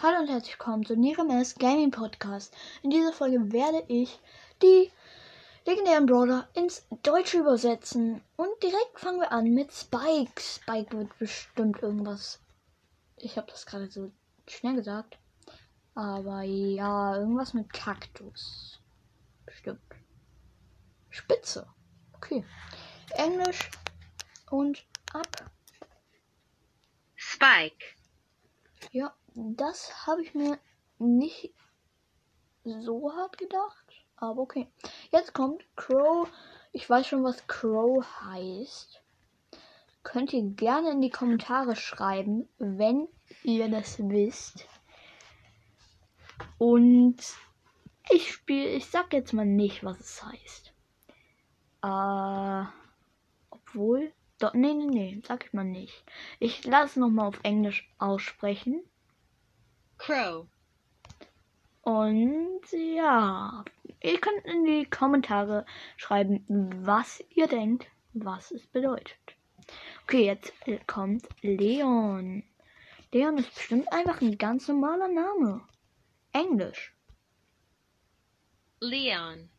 Hallo und herzlich willkommen zu Niremes Gaming Podcast. In dieser Folge werde ich die legendären Brawler ins Deutsche übersetzen. Und direkt fangen wir an mit Spike. Spike wird bestimmt irgendwas. Ich habe das gerade so schnell gesagt. Aber ja, irgendwas mit Kaktus. Bestimmt. Spitze. Okay. Englisch und ab. Spike. Ja, das habe ich mir nicht so hart gedacht. Aber okay. Jetzt kommt Crow. Ich weiß schon, was Crow heißt. Könnt ihr gerne in die Kommentare schreiben, wenn ihr das wisst. Und ich spiele, ich sag jetzt mal nicht, was es heißt. Äh, obwohl, doch, nee, nee, nee, sag ich mal nicht. Ich lasse nochmal auf Englisch aussprechen. Crow. Und ja, ihr könnt in die Kommentare schreiben, was ihr denkt, was es bedeutet. Okay, jetzt kommt Leon. Leon ist bestimmt einfach ein ganz normaler Name. Englisch. Leon.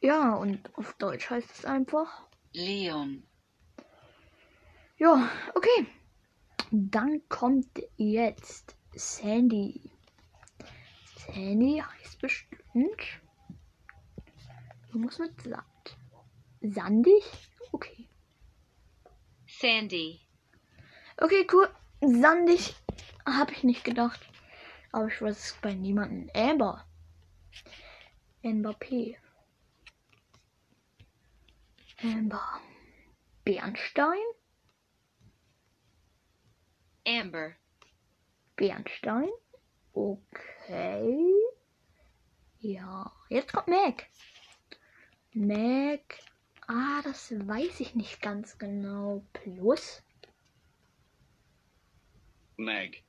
Ja, und auf Deutsch heißt es einfach. Leon. Ja, okay. Dann kommt jetzt Sandy. Sandy heißt bestimmt. Irgendwas mit Sand. Sandig? Okay. Sandy. Okay, cool. Sandig habe ich nicht gedacht. Aber ich weiß es bei niemandem. Amber. Amber P. Amber. Bernstein? Amber. Bernstein? Okay. Ja, jetzt kommt Mac. Mac. Ah, das weiß ich nicht ganz genau. Plus? Meg.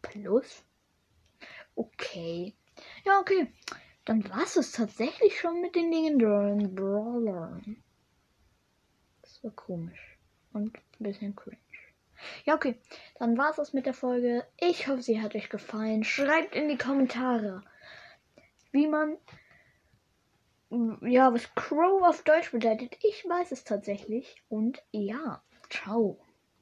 Plus? Okay. Ja, okay. Dann war es tatsächlich schon mit den legendären Brawlern. Das war komisch. Und ein bisschen cringe. Ja, okay. Dann war es das mit der Folge. Ich hoffe, sie hat euch gefallen. Schreibt in die Kommentare, wie man. Ja, was Crow auf Deutsch bedeutet. Ich weiß es tatsächlich. Und ja, ciao.